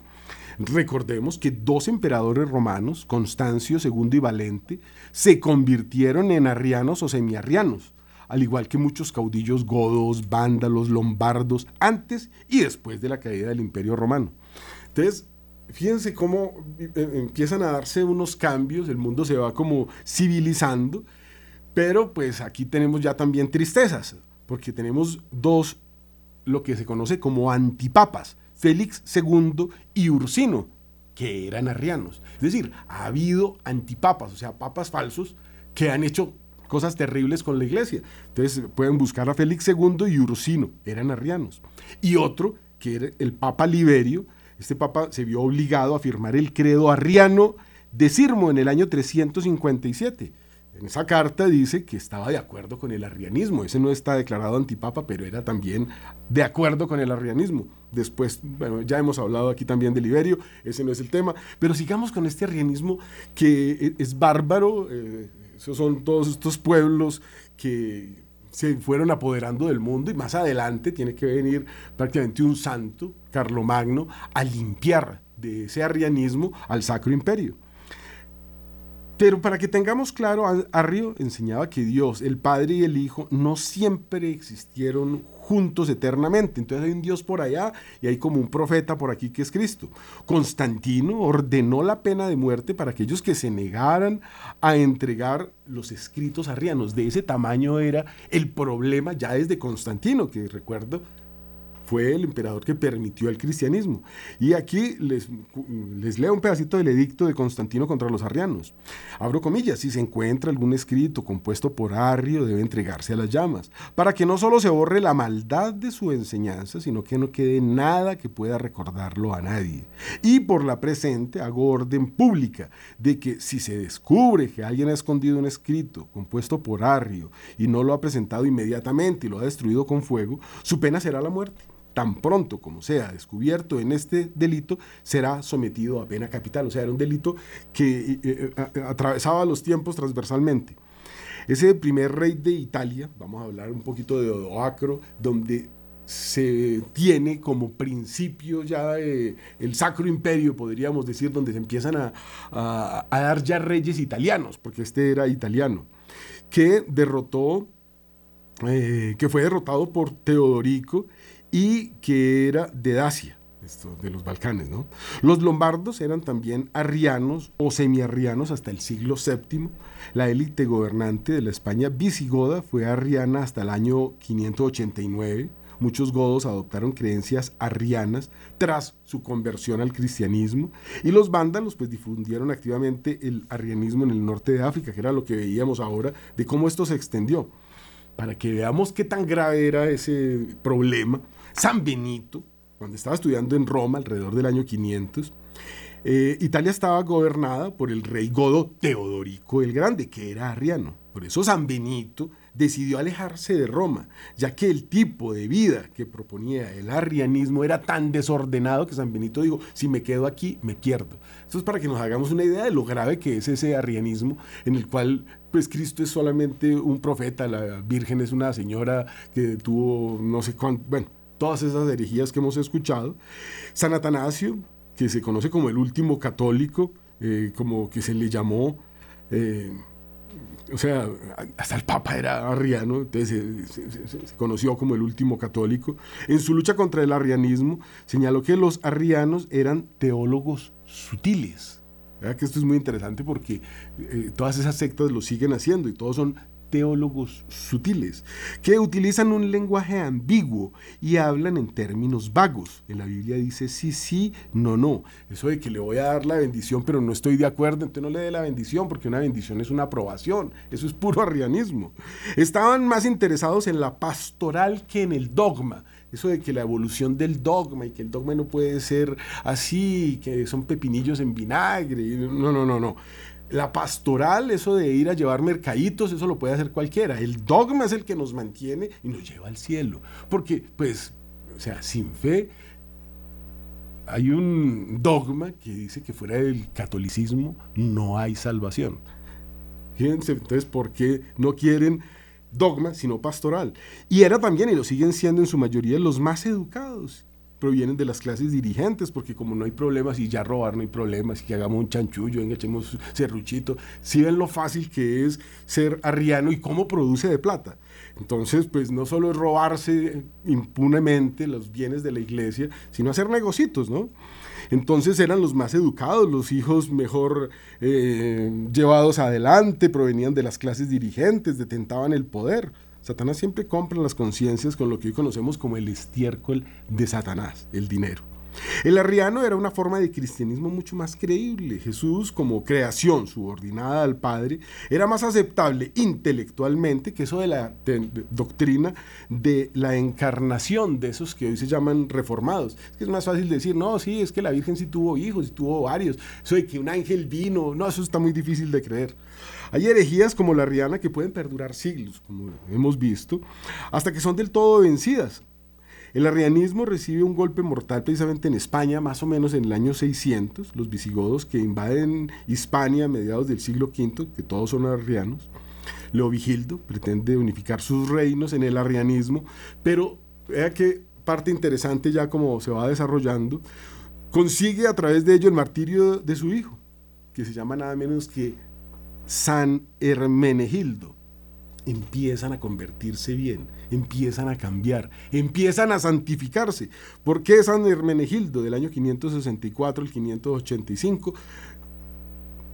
Recordemos que dos emperadores romanos, Constancio II y Valente, se convirtieron en arrianos o semiarrianos, al igual que muchos caudillos godos, vándalos, lombardos, antes y después de la caída del Imperio Romano. Entonces, fíjense cómo eh, empiezan a darse unos cambios, el mundo se va como civilizando, pero pues aquí tenemos ya también tristezas, porque tenemos dos, lo que se conoce como antipapas, Félix II y Ursino, que eran arrianos. Es decir, ha habido antipapas, o sea, papas falsos que han hecho cosas terribles con la iglesia. Entonces pueden buscar a Félix II y Ursino, eran arrianos. Y otro, que era el Papa Liberio, este papa se vio obligado a firmar el credo arriano de Sirmo en el año 357 en esa carta dice que estaba de acuerdo con el arrianismo. Ese no está declarado antipapa, pero era también de acuerdo con el arrianismo. Después, bueno, ya hemos hablado aquí también de Liberio, ese no es el tema, pero sigamos con este arrianismo que e, es bárbaro. Eh, esos son todos estos pueblos que se fueron apoderando del mundo y más adelante tiene que venir prácticamente un santo, Carlomagno, a limpiar de ese arrianismo al Sacro Imperio. Pero para que tengamos claro, Arrio enseñaba que Dios, el Padre y el Hijo, no siempre existieron juntos eternamente. Entonces hay un Dios por allá y hay como un profeta por aquí que es Cristo. Constantino ordenó la pena de muerte para aquellos que se negaran a entregar los escritos arrianos. De ese tamaño era el problema ya desde Constantino, que recuerdo fue el emperador que permitió el cristianismo. Y aquí les, les leo un pedacito del edicto de Constantino contra los arrianos. Abro comillas, si se encuentra algún escrito compuesto por Arrio, debe entregarse a las llamas, para que no solo se borre la maldad de su enseñanza, sino que no quede nada que pueda recordarlo a nadie. Y por la presente hago orden pública de que si se descubre que alguien ha escondido un escrito compuesto por Arrio y no lo ha presentado inmediatamente y lo ha destruido con fuego, su pena será la muerte tan pronto como sea descubierto en este delito, será sometido a pena capital. O sea, era un delito que eh, eh, atravesaba los tiempos transversalmente. Ese primer rey de Italia, vamos a hablar un poquito de Odoacro, donde se tiene como principio ya el Sacro Imperio, podríamos decir, donde se empiezan a, dar ya reyes italianos, porque este era italiano, que derrotó, eh, que fue derrotado por Teodorico y que era de Dacia. Esto, de los Balcanes, ¿no? Los lombardos eran también arrianos o semiarrianos hasta el siglo VII. La élite gobernante de la España visigoda fue arriana hasta el año 589 Muchos godos adoptaron creencias arrianas tras su conversión al cristianismo y los vándalos pues difundieron activamente el arrianismo en el norte de África, que era lo que veíamos ahora de cómo esto se extendió. Para que veamos qué tan grave era ese problema, San Benito, cuando estaba estudiando en Roma alrededor del año 500, eh, Italia estaba gobernada por el rey godo Teodorico el Grande, que era arriano. Por eso San Benito decidió alejarse de Roma, ya que el tipo de vida que proponía el arrianismo era tan desordenado que San Benito dijo, si me quedo aquí, me pierdo. Eso es para que nos hagamos una idea de lo grave que es ese arrianismo en el cual pues Cristo es solamente un profeta, la Virgen es una señora que tuvo no sé cuánto, bueno, todas esas herejías que hemos escuchado. San Atanasio, que se conoce como el último católico, eh, como que se le llamó... Eh, o sea, hasta el Papa era arriano, entonces se, conoció como el último católico. En su lucha contra el arrianismo, señaló que los arrianos eran teólogos sutiles. Que esto es muy interesante porque eh, todas esas sectas lo siguen haciendo y todos son teólogos sutiles, que utilizan un lenguaje ambiguo y hablan en términos vagos. En la Biblia dice sí, sí, no, no. Eso de que le voy a dar la bendición, pero no estoy de acuerdo, entonces no le dé la bendición, porque una bendición es una aprobación. Eso es puro arrianismo. Estaban más interesados en la pastoral que en el dogma. Eso de que la evolución del dogma y que el dogma no puede ser así, que son pepinillos en vinagre. No, no, no, no. La pastoral, eso de ir a llevar mercaditos, eso lo puede hacer cualquiera. El dogma es el que nos mantiene y nos lleva al cielo. Porque, pues, o sea, sin fe, hay un dogma que dice que fuera del catolicismo no hay salvación. Fíjense, entonces, ¿por qué no quieren dogma sino pastoral? Y era también, y lo siguen siendo en su mayoría, los más educados provienen de las clases dirigentes, porque como no hay problemas y ya robar no hay problemas, y que hagamos un chanchullo, venga, echemos serruchito, si ven lo fácil que es ser arriano y cómo produce de plata. Entonces, pues no solo es robarse impunemente los bienes de la iglesia, sino hacer negocios, ¿no? Entonces eran los más educados, los hijos mejor eh, llevados adelante, provenían de las clases dirigentes, detentaban el poder. Satanás siempre compra las conciencias con lo que hoy conocemos como el estiércol de Satanás, el dinero. El arriano era una forma de cristianismo mucho más creíble. Jesús, como creación subordinada al Padre, era más aceptable intelectualmente que eso de la doctrina de la encarnación de esos que hoy se llaman reformados. Es más fácil decir, no, sí, es que la Virgen sí tuvo hijos, sí tuvo varios. Eso de que un ángel vino, no, eso está muy difícil de creer. Hay herejías como la arriana que pueden perdurar siglos, como hemos visto, hasta que son del todo vencidas. El arrianismo recibe un golpe mortal precisamente en España, más o menos en el año 600, los visigodos que invaden Hispania a mediados del siglo V, que todos son arrianos. Leovigildo pretende unificar sus reinos en el arrianismo, pero vea que parte interesante ya como se va desarrollando, consigue a través de ello el martirio de su hijo, que se llama nada menos que San Hermenegildo empiezan a convertirse bien, empiezan a cambiar, empiezan a santificarse. ¿Por qué San Hermenegildo del año 564 al 585?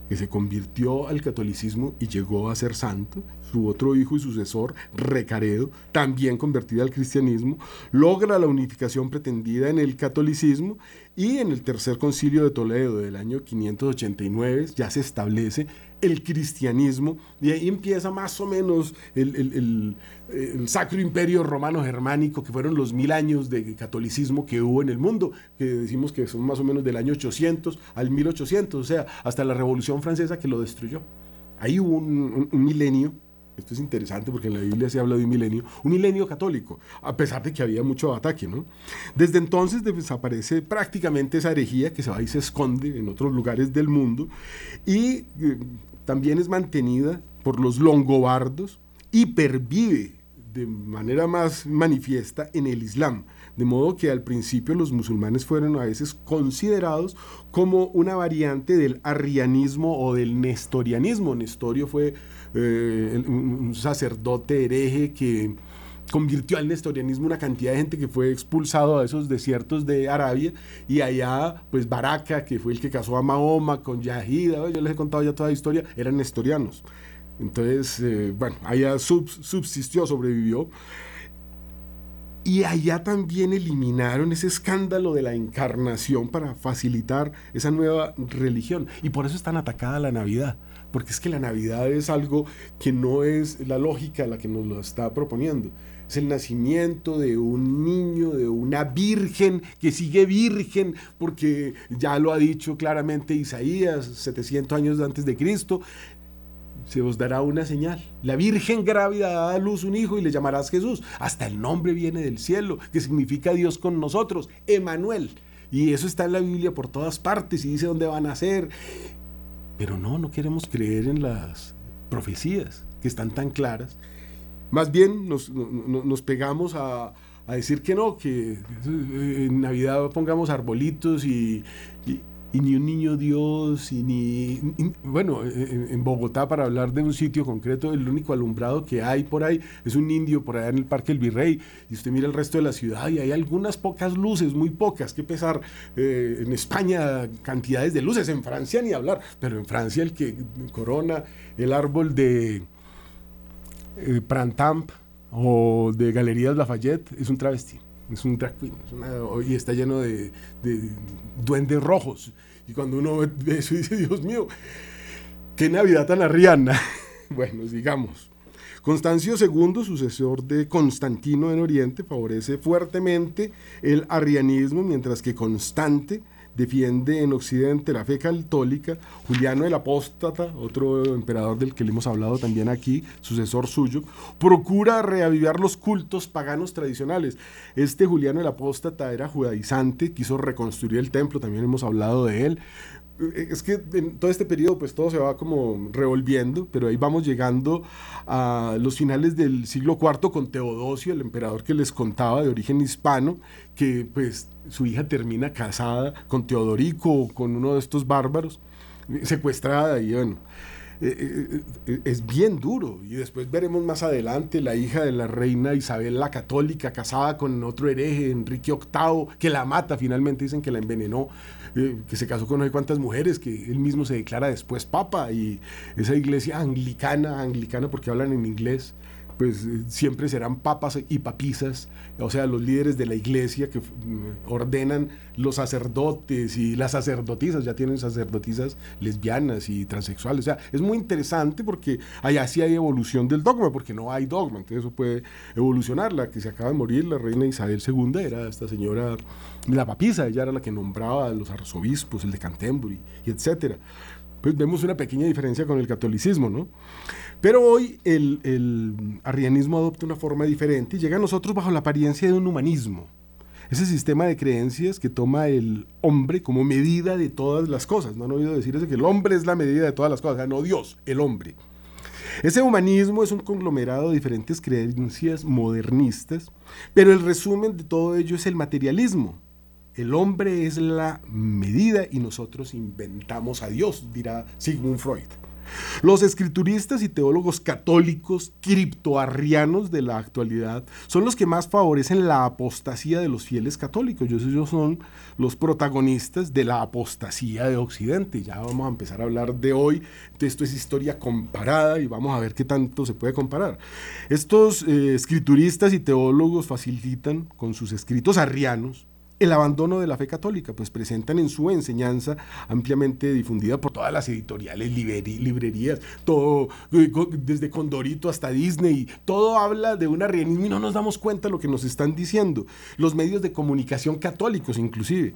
que se convirtió al catolicismo y llegó a ser santo, su otro hijo y sucesor, Recaredo, también convertido al cristianismo, logra la unificación pretendida en el catolicismo y en el tercer concilio de Toledo del año 589 ya se establece el cristianismo, y ahí empieza más o menos el, Sacro Imperio Romano Germánico, que fueron los mil años de catolicismo que hubo en el mundo, que decimos que son más o menos del año 800 al 1800, o sea, hasta la Revolución Francesa que lo destruyó. Ahí hubo un, milenio esto es interesante porque en la Biblia se habla de un milenio, un milenio católico, a pesar de que había mucho ataque, ¿no? Desde entonces desaparece prácticamente esa herejía que se va y se esconde en otros lugares del mundo y eh, también es mantenida por los longobardos y pervive de manera más manifiesta en el Islam. De modo que al principio los musulmanes fueron a veces considerados como una variante del arrianismo o del nestorianismo. Nestorio fue eh, un sacerdote hereje que convirtió al nestorianismo una cantidad de gente que fue expulsado a esos desiertos de Arabia y allá pues Baraka, que fue el que casó a Mahoma con Yahida, yo les he contado ya toda la historia, eran nestorianos. Entonces, eh, bueno, allá subsistió, sobrevivió. Y allá también eliminaron ese escándalo de la encarnación para facilitar esa nueva religión. Y por eso es tan atacada la Navidad, porque es que la Navidad es algo que no es la lógica la que nos lo está proponiendo. Es el nacimiento de un niño, de una virgen que sigue virgen, porque ya lo ha dicho claramente Isaías, 700 años antes de Cristo, se os dará una señal. La Virgen grávida dará a luz un hijo y le llamarás Jesús. Hasta el nombre viene del cielo, que significa Dios con nosotros, Emanuel. Y eso está en la Biblia por todas partes y dice dónde van a ser. Pero no, no queremos creer en las profecías que están tan claras. Más bien nos, nos pegamos a, a decir que no, que en Navidad pongamos arbolitos y ni un niño Dios, y ni... bueno, en, Bogotá, para hablar de un sitio concreto, el único alumbrado que hay por ahí es un indio por allá en el Parque El Virrey, y usted mira el resto de la ciudad y hay algunas pocas luces, muy pocas, que pesar. Eh, en España cantidades de luces, en Francia ni hablar, pero en Francia el que corona el árbol de eh, Prantamp o de Galerías Lafayette es un travesti es un drag queen, y está lleno de, duendes rojos. Y cuando uno ve eso dice, Dios mío, qué Navidad tan arriana. bueno, digamos. Constancio II, sucesor de Constantino en Oriente, favorece fuertemente el arrianismo, mientras que Constante defiende en Occidente la fe católica. Juliano el Apóstata, otro emperador del que le hemos hablado también aquí, sucesor suyo, procura reavivar los cultos paganos tradicionales. Este Juliano el Apóstata era judaizante, quiso reconstruir el templo, también hemos hablado de él, es que en todo este periodo pues todo se va como revolviendo, pero ahí vamos llegando a los finales del siglo IV con Teodosio, el emperador que les contaba de origen hispano, que pues su hija termina casada con Teodorico, con uno de estos bárbaros, secuestrada y bueno. Eh, eh, es bien duro. Y después veremos más adelante la hija de la reina Isabel la Católica, casada con otro hereje, Enrique VIII, que la mata, finalmente dicen que la envenenó. Eh, que se casó con no sé cuántas mujeres, que él mismo se declara después papa, y esa iglesia anglicana, anglicana porque hablan en inglés, pues eh, siempre serán papas y papisas, o sea, los líderes de la iglesia que mm, ordenan los sacerdotes y las sacerdotisas, ya tienen sacerdotisas lesbianas y transexuales, o sea, es muy interesante porque allá sí hay evolución del dogma, porque no hay dogma, entonces eso puede evolucionar, la que se acaba de morir, la reina Isabel II, era esta señora, la papisa, ella era la que nombraba a los arzobispos, el de Canterbury, y etcétera. Pues vemos una pequeña diferencia con el catolicismo, ¿no? Pero hoy el, arrianismo adopta una forma diferente y llega a nosotros bajo la apariencia de un humanismo. Ese sistema de creencias que toma el hombre como medida de todas las cosas. No han oído decir eso, que el hombre es la medida de todas las cosas, no Dios, el hombre. Ese humanismo es un conglomerado de diferentes creencias modernistas, pero el resumen de todo ello es el materialismo. El hombre es la medida y nosotros inventamos a Dios, dirá Sigmund Freud. Los escrituristas y teólogos católicos criptoarrianos de la actualidad son los que más favorecen la apostasía de los fieles católicos. Ellos son los protagonistas de la apostasía de Occidente. Ya vamos a empezar a hablar de hoy. Esto es historia comparada y vamos a ver qué tanto se puede comparar. Estos eh, escrituristas y teólogos facilitan con sus escritos arrianos el abandono de la fe católica, pues presentan en su enseñanza ampliamente difundida por todas las editoriales, librerías, todo, eh, desde Condorito hasta Disney, todo habla de un arrianismo y no nos damos cuenta de lo que nos están diciendo, los medios de comunicación católicos inclusive.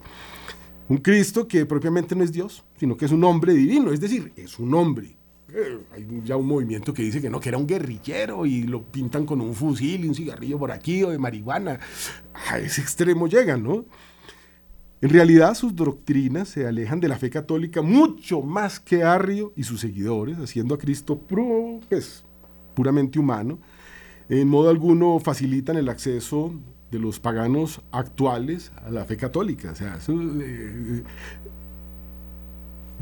Un Cristo que propiamente no es Dios, sino que es un hombre divino, es decir, es un hombre Eh, hay ya un movimiento que dice que no, que era un guerrillero y lo pintan con un fusil y un cigarrillo por aquí o de marihuana. A ese extremo llegan, ¿no? En realidad sus doctrinas se alejan de la fe católica mucho más que Arrio y sus seguidores, haciendo a Cristo pues, puramente humano. En modo alguno facilitan el acceso de los paganos actuales a la fe católica. O sea, eh,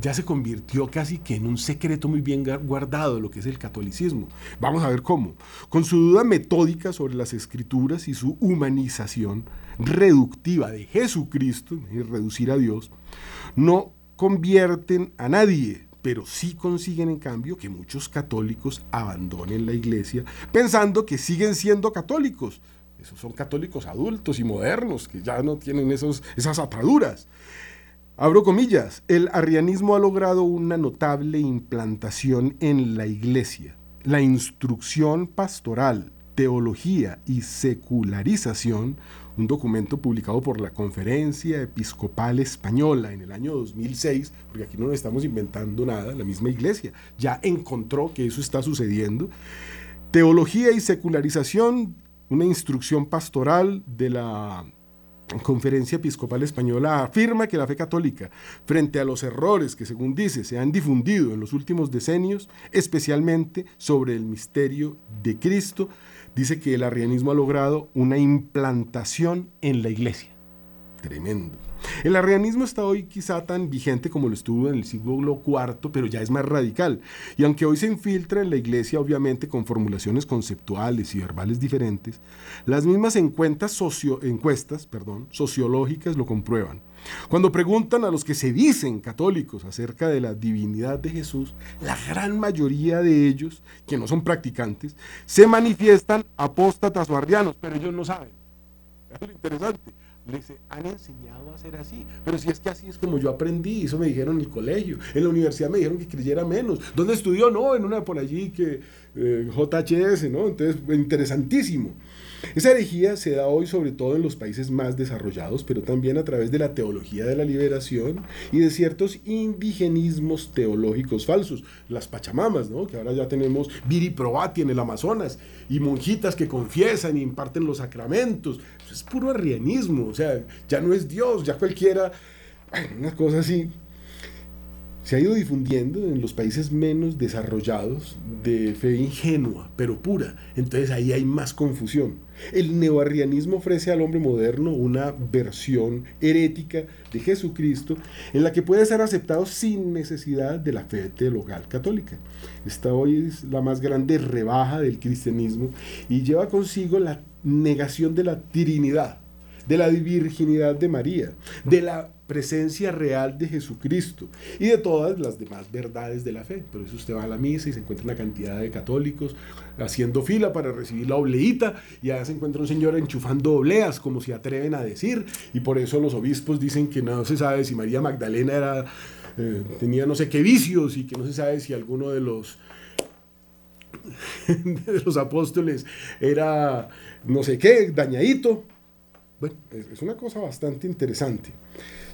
ya se convirtió casi que en un secreto muy bien guardado lo que es el catolicismo. Vamos a ver cómo. Con su duda metódica sobre las escrituras y su humanización reductiva de Jesucristo, y reducir a Dios, no convierten a nadie, pero sí consiguen en cambio que muchos católicos abandonen la iglesia pensando que siguen siendo católicos. Esos son católicos adultos y modernos que ya no tienen esos, esas ataduras. Abro comillas, el arrianismo ha logrado una notable implantación en la iglesia. La instrucción pastoral, teología y secularización, un documento publicado por la Conferencia Episcopal Española en el año 2006, porque aquí no estamos inventando nada, la misma iglesia ya encontró que eso está sucediendo. Teología y secularización, una instrucción pastoral de la Conferencia Episcopal Española afirma que la fe católica, frente a los errores que según dice se han difundido en los últimos decenios, especialmente sobre el misterio de Cristo, dice que el arrianismo ha logrado una implantación en la iglesia. Tremendo. El arrianismo está hoy quizá tan vigente como lo estuvo en el siglo IV, pero ya es más radical. Y aunque hoy se infiltra en la iglesia, obviamente con formulaciones conceptuales y verbales diferentes, las mismas encuestas, sociológicas lo comprueban. Cuando preguntan a los que se dicen católicos acerca de la divinidad de Jesús, la gran mayoría de ellos, que no son practicantes, se manifiestan apóstatas o arrianos, pero ellos no saben. Es lo interesante les han enseñado a ser así. Pero si es que así es como yo aprendí, eso me dijeron en el colegio. En la universidad me dijeron que creyera menos. ¿Dónde estudió? No, en una por allí que eh, JHS, ¿no? Entonces, interesantísimo. Esa herejía se da hoy sobre todo en los países más desarrollados, pero también a través de la teología de la liberación y de ciertos indigenismos teológicos falsos. Las pachamamas, ¿no? que ahora ya tenemos Viri Probati en el Amazonas y monjitas que confiesan y imparten los sacramentos. es puro arrianismo, o sea, ya no es Dios, ya cualquiera, una cosa así se ha ido difundiendo en los países menos desarrollados de fe ingenua, pero pura. Entonces ahí hay más confusión. El neoarrianismo ofrece al hombre moderno una versión herética de Jesucristo en la que puede ser aceptado sin necesidad de la fe teologal católica. Esta hoy es la más grande rebaja del cristianismo y lleva consigo la negación de la Trinidad, de la virginidad de María, de la presencia real de Jesucristo y de todas las demás verdades de la fe. Por eso usted va a la misa y se encuentra una cantidad de católicos haciendo fila para recibir la obleíta y allá se encuentra un señor enchufando obleas, como se atreven a decir, y por eso los obispos dicen que no se sabe si María Magdalena era, eh, tenía no sé qué vicios y que no se sabe si alguno de los de los apóstoles era no sé qué, dañadito. Es una cosa bastante interesante.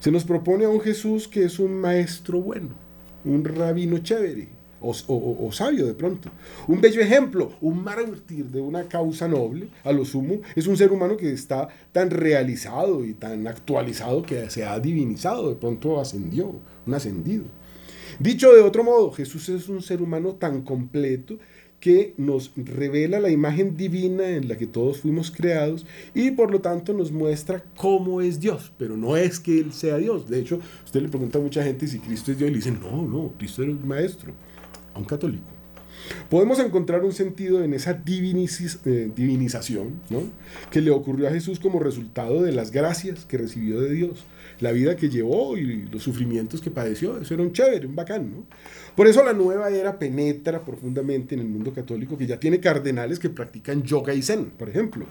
Se nos propone a un Jesús que es un maestro bueno, un rabino chévere, o, sabio de pronto. Un bello ejemplo, un mártir de una causa noble, a lo sumo, es un ser humano que está tan realizado y tan actualizado que se ha divinizado, de pronto ascendió, un ascendido. Dicho de otro modo, Jesús es un ser humano tan completo que nos revela la imagen divina en la que todos fuimos creados y por lo tanto nos muestra cómo es Dios, pero no es que Él sea Dios. De hecho, usted le pregunta a mucha gente si Cristo es Dios y le dicen, no, no, Cristo es el maestro, a un católico. Podemos encontrar un sentido en esa eh, divinización que le ocurrió a Jesús como resultado de las gracias que recibió de Dios la vida que llevó y los sufrimientos que padeció. Eso era un chévere, un bacán, ¿no? Por eso la nueva era penetra profundamente en el mundo católico, que ya tiene cardenales que practican yoga y zen, por ejemplo.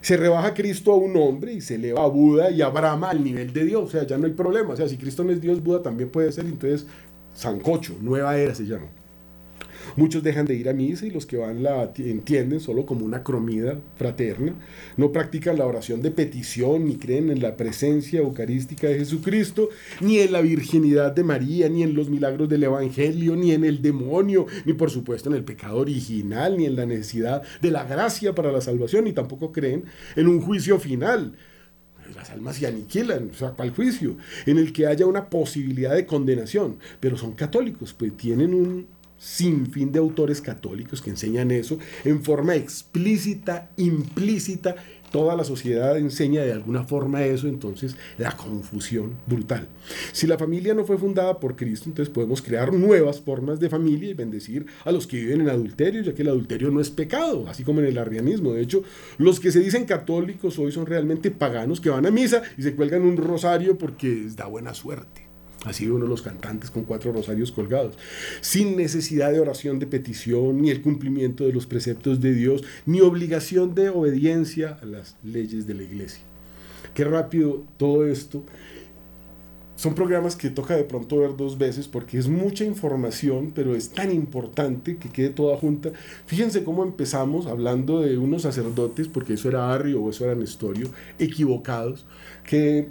Se rebaja Cristo a un hombre y se eleva a Buda y a Brahma al nivel de Dios. O sea, ya no hay problema. O sea, si Cristo no es Dios, Buda también puede ser. Entonces, Sancocho, nueva era se llama. Muchos dejan de ir a misa y los que van la entienden solo como una comida fraterna. No practican la oración de petición ni creen en la presencia eucarística de Jesucristo, ni en la virginidad de María, ni en los milagros del Evangelio, ni en el demonio, ni por supuesto en el pecado original, ni en la necesidad de la gracia para la salvación, ni tampoco creen en un juicio final. Las almas se aniquilan, o sea, el juicio, en el que haya una posibilidad de condenación, pero son católicos, pues tienen un sinfín de autores católicos que enseñan eso en forma explícita, implícita toda la sociedad enseña de alguna forma eso, entonces la confusión brutal. Si la familia no fue fundada por Cristo, entonces podemos crear nuevas formas de familia y bendecir a los que viven en adulterio, ya que el adulterio no es pecado, así como en el arrianismo. De hecho, los que se dicen católicos hoy son realmente paganos que van a misa y se cuelgan un rosario porque da buena suerte. Así uno de los cantantes con cuatro rosarios colgados, sin necesidad de oración de petición, ni el cumplimiento de los preceptos de Dios, ni obligación de obediencia a las leyes de la iglesia. Qué rápido todo esto. Son programas que toca de pronto ver dos veces porque es mucha información, pero es tan importante que quede toda junta. Fíjense cómo empezamos hablando de unos sacerdotes, porque eso era Arrio o eso era Nestorio, equivocados, que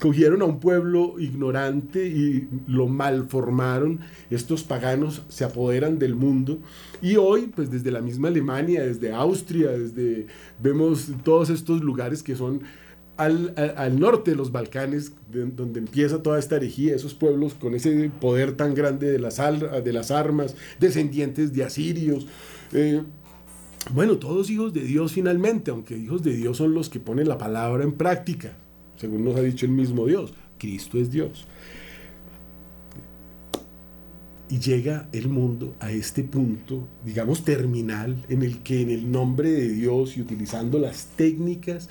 cogieron a un pueblo ignorante y lo malformaron. Estos paganos se apoderan del mundo. Y hoy, pues desde la misma Alemania, desde Austria, desde vemos todos estos lugares que son al, al, norte de los Balcanes, donde empieza toda esta herejía, esos pueblos con ese poder tan grande de las, de las armas, descendientes de asirios. Eh, bueno, todos hijos de Dios finalmente, aunque hijos de Dios son los que ponen la palabra en práctica según nos ha dicho el mismo Dios. Cristo es Dios. Y llega el mundo a este punto, digamos, terminal, en el que en el nombre de Dios y utilizando las técnicas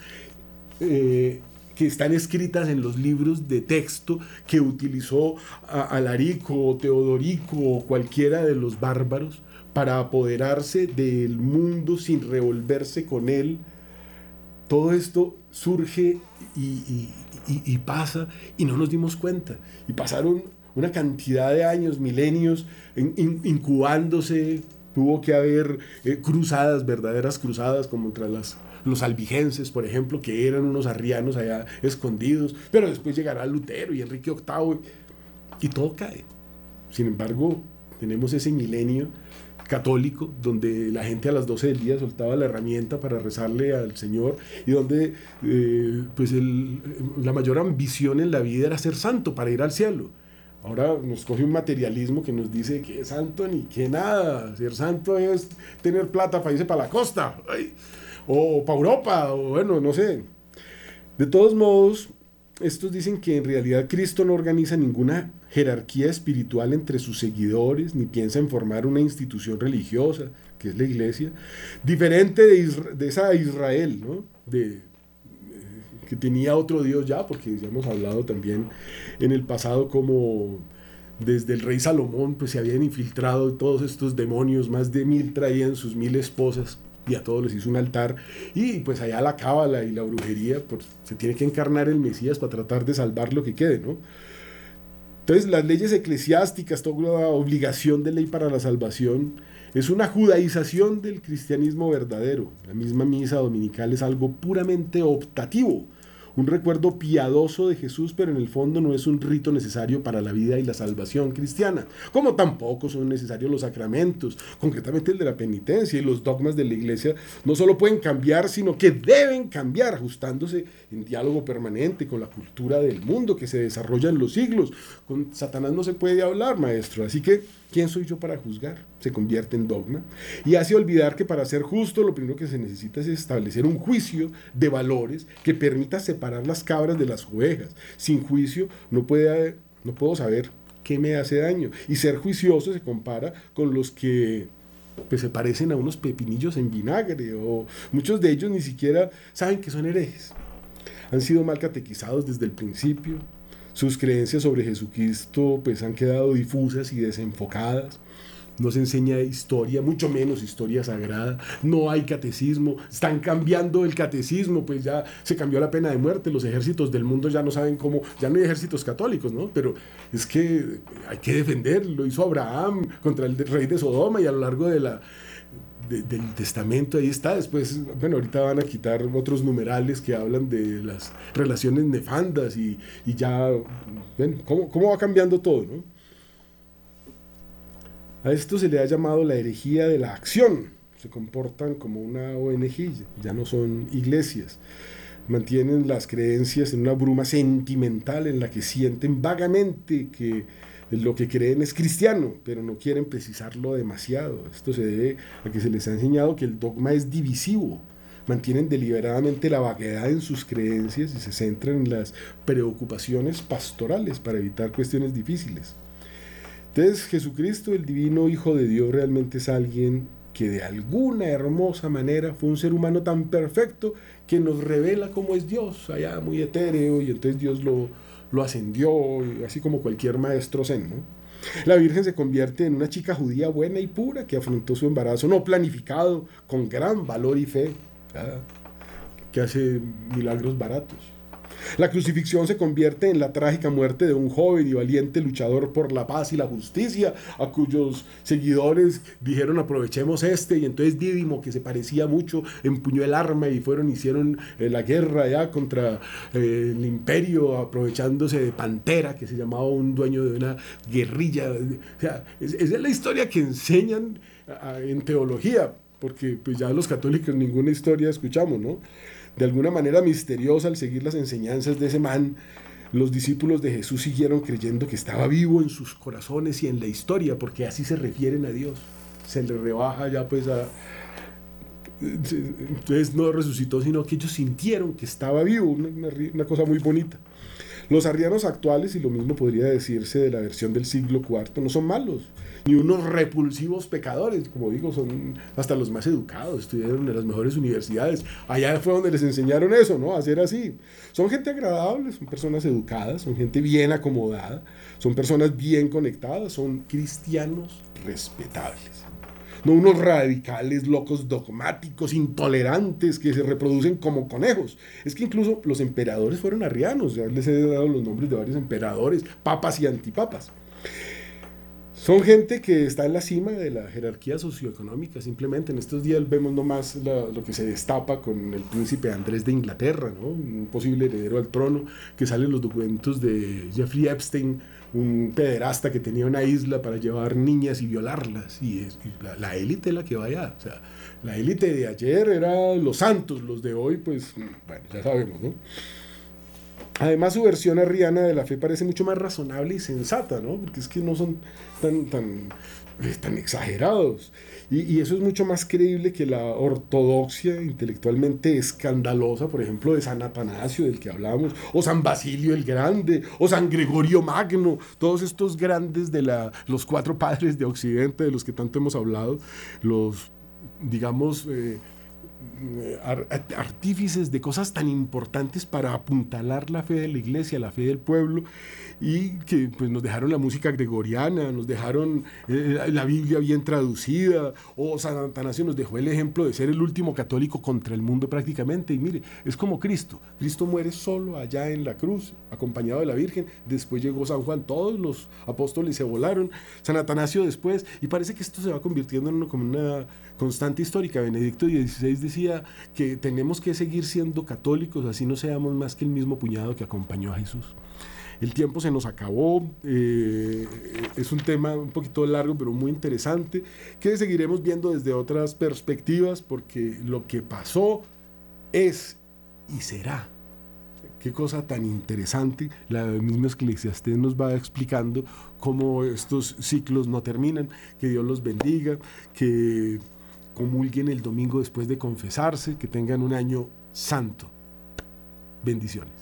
eh, que están escritas en los libros de texto que utilizó Alarico o Teodorico o cualquiera de los bárbaros para apoderarse del mundo sin revolverse con él, todo esto surge y, pasa y no nos dimos cuenta. Y pasaron una cantidad de años, milenios, incubándose. Tuvo que haber eh, cruzadas, verdaderas cruzadas, como entre las, los albigenses, por ejemplo, que eran unos arrianos allá escondidos. Pero después llegará Lutero y Enrique VIII y todo cae. Sin embargo, tenemos ese milenio católico, donde la gente a las 12 del día soltaba la herramienta para rezarle al Señor y donde eh, pues la mayor ambición en la vida era ser santo para ir al cielo. Ahora nos coge un materialismo que nos dice que es santo ni que nada. Ser santo es tener plata para irse para la costa o para Europa o bueno, no sé. De todos modos, estos dicen que en realidad Cristo no organiza ninguna jerarquía espiritual entre sus seguidores, ni piensa en formar una institución religiosa, que es la iglesia, diferente de, esa Israel, ¿no? de, eh, que tenía otro Dios ya, porque ya hemos hablado también en el pasado como desde el rey Salomón pues se habían infiltrado todos estos demonios, más de mil traían sus mil esposas y a todos les hizo un altar y pues allá la cábala y la brujería pues se tiene que encarnar el Mesías para tratar de salvar lo que quede, ¿no? Entonces, las leyes eclesiásticas, toda obligación de ley para la salvación, es una judaización del cristianismo verdadero. La misma misa dominical es algo puramente optativo un recuerdo piadoso de Jesús, pero en el fondo no es un rito necesario para la vida y la salvación cristiana, como tampoco son necesarios los sacramentos, concretamente el de la penitencia y los dogmas de la iglesia no solo pueden cambiar, sino que deben cambiar, ajustándose en diálogo permanente con la cultura del mundo que se desarrolla en los siglos. Con Satanás no se puede hablar, maestro, así que ¿quién soy yo para juzgar? Se convierte en dogma y hace olvidar que para ser justo lo primero que se necesita es establecer un juicio de valores que permita separar las cabras de las ovejas. Sin juicio no, puede, no puedo saber qué me hace daño. Y ser juicioso se compara con los que pues, se parecen a unos pepinillos en vinagre o muchos de ellos ni siquiera saben que son herejes. Han sido mal catequizados desde el principio, sus creencias sobre Jesucristo pues han quedado difusas y desenfocadas. no se enseña historia, mucho menos historia sagrada, no hay catecismo, están cambiando el catecismo, pues ya se cambió la pena de muerte, los ejércitos del mundo ya no saben cómo, ya no hay ejércitos católicos, ¿no? Pero es que hay que defender, lo hizo Abraham contra el rey de Sodoma y a lo largo de la, del testamento ahí está. Después, bueno, ahorita van a quitar otros numerales que hablan de las relaciones nefandas y, ya, bueno, ¿cómo, ¿cómo, va cambiando todo, ¿no? A esto se le ha llamado la herejía de la acción. Se comportan como una ONG, ya no son iglesias. Mantienen las creencias en una bruma sentimental en la que sienten vagamente que lo que creen es cristiano, pero no quieren precisarlo demasiado. Esto se debe a que se les ha enseñado que el dogma es divisivo. Mantienen deliberadamente la vaguedad en sus creencias y se centran en las preocupaciones pastorales para evitar cuestiones difíciles. Entonces Jesucristo, el divino Hijo de Dios, realmente es alguien que de alguna hermosa manera fue un ser humano tan perfecto que nos revela cómo es Dios, allá muy etéreo, y entonces Dios lo, lo ascendió, así como cualquier maestro zen. ¿no? La Virgen se convierte en una chica judía buena y pura que afrontó su embarazo no planificado, con gran valor y fe, que hace milagros baratos. La crucifixión se convierte en la trágica muerte de un joven y valiente luchador por la paz y la justicia, a cuyos seguidores dijeron aprovechemos este, y entonces Dídimo, que se parecía mucho, empuñó el arma y fueron, hicieron eh, la guerra ya contra eh, el imperio, aprovechándose de Pantera, que se llamaba un dueño de una guerrilla. O sea, esa es la historia que enseñan en teología, porque pues ya los católicos ninguna historia escuchamos, ¿no? De alguna manera misteriosa al seguir las enseñanzas de ese man, los discípulos de Jesús siguieron creyendo que estaba vivo en sus corazones y en la historia, porque así se refieren a Dios. Se le rebaja ya pues a... Entonces no resucitó, sino que ellos sintieron que estaba vivo, una, una cosa muy bonita. Los arrianos actuales, y lo mismo podría decirse de la versión del siglo IV, no son malos, ni unos repulsivos pecadores, como digo, son hasta los más educados, estudiaron en las mejores universidades, allá fue donde les enseñaron eso, ¿no? A ser así. Son gente agradable, son personas educadas, son gente bien acomodada, son personas bien conectadas, son cristianos respetables no unos radicales, locos, dogmáticos, intolerantes que se reproducen como conejos. Es que incluso los emperadores fueron arrianos, ya les he dado los nombres de varios emperadores, papas y antipapas. Son gente que está en la cima de la jerarquía socioeconómica, simplemente. En estos días vemos nomás lo que se destapa con el príncipe Andrés de Inglaterra, ¿no? un posible heredero al trono, que salen los documentos de Jeffrey Epstein, un pederasta que tenía una isla para llevar niñas y violarlas. Y, es, la élite la que vaya. O sea, la élite de ayer era los santos, los de hoy, pues, bueno, ya sabemos, ¿no? Además, su versión arriana de la fe parece mucho más razonable y sensata, ¿no? Porque es que no son tan, eh, tan exagerados. Y, eso es mucho más creíble que la ortodoxia intelectualmente escandalosa, por ejemplo, de San Atanasio, del que hablamos, o San Basilio el Grande, o San Gregorio Magno, todos estos grandes de la, los cuatro padres de Occidente, de los que tanto hemos hablado, los, digamos, eh, artífices de cosas tan importantes para apuntalar la fe de la iglesia, la fe del pueblo, y que pues, nos dejaron la música gregoriana, nos dejaron eh, la Biblia bien traducida, o San Atanasio nos dejó el ejemplo de ser el último católico contra el mundo prácticamente, y mire, es como Cristo, Cristo muere solo allá en la cruz, acompañado de la Virgen, después llegó San Juan, todos los apóstoles se volaron, San Atanasio después, y parece que esto se va convirtiendo en como una constante histórica. Benedicto XVI decía que tenemos que seguir siendo católicos, así no seamos más que el mismo puñado que acompañó a Jesús. El tiempo se nos acabó, eh, es un tema un poquito largo, pero muy interesante, que seguiremos viendo desde otras perspectivas, porque lo que pasó es y será. Qué cosa tan interesante. La misma Eclesiastés nos va explicando cómo estos ciclos no terminan. Que Dios los bendiga, que comulguen el domingo después de confesarse, que tengan un año santo. Bendiciones.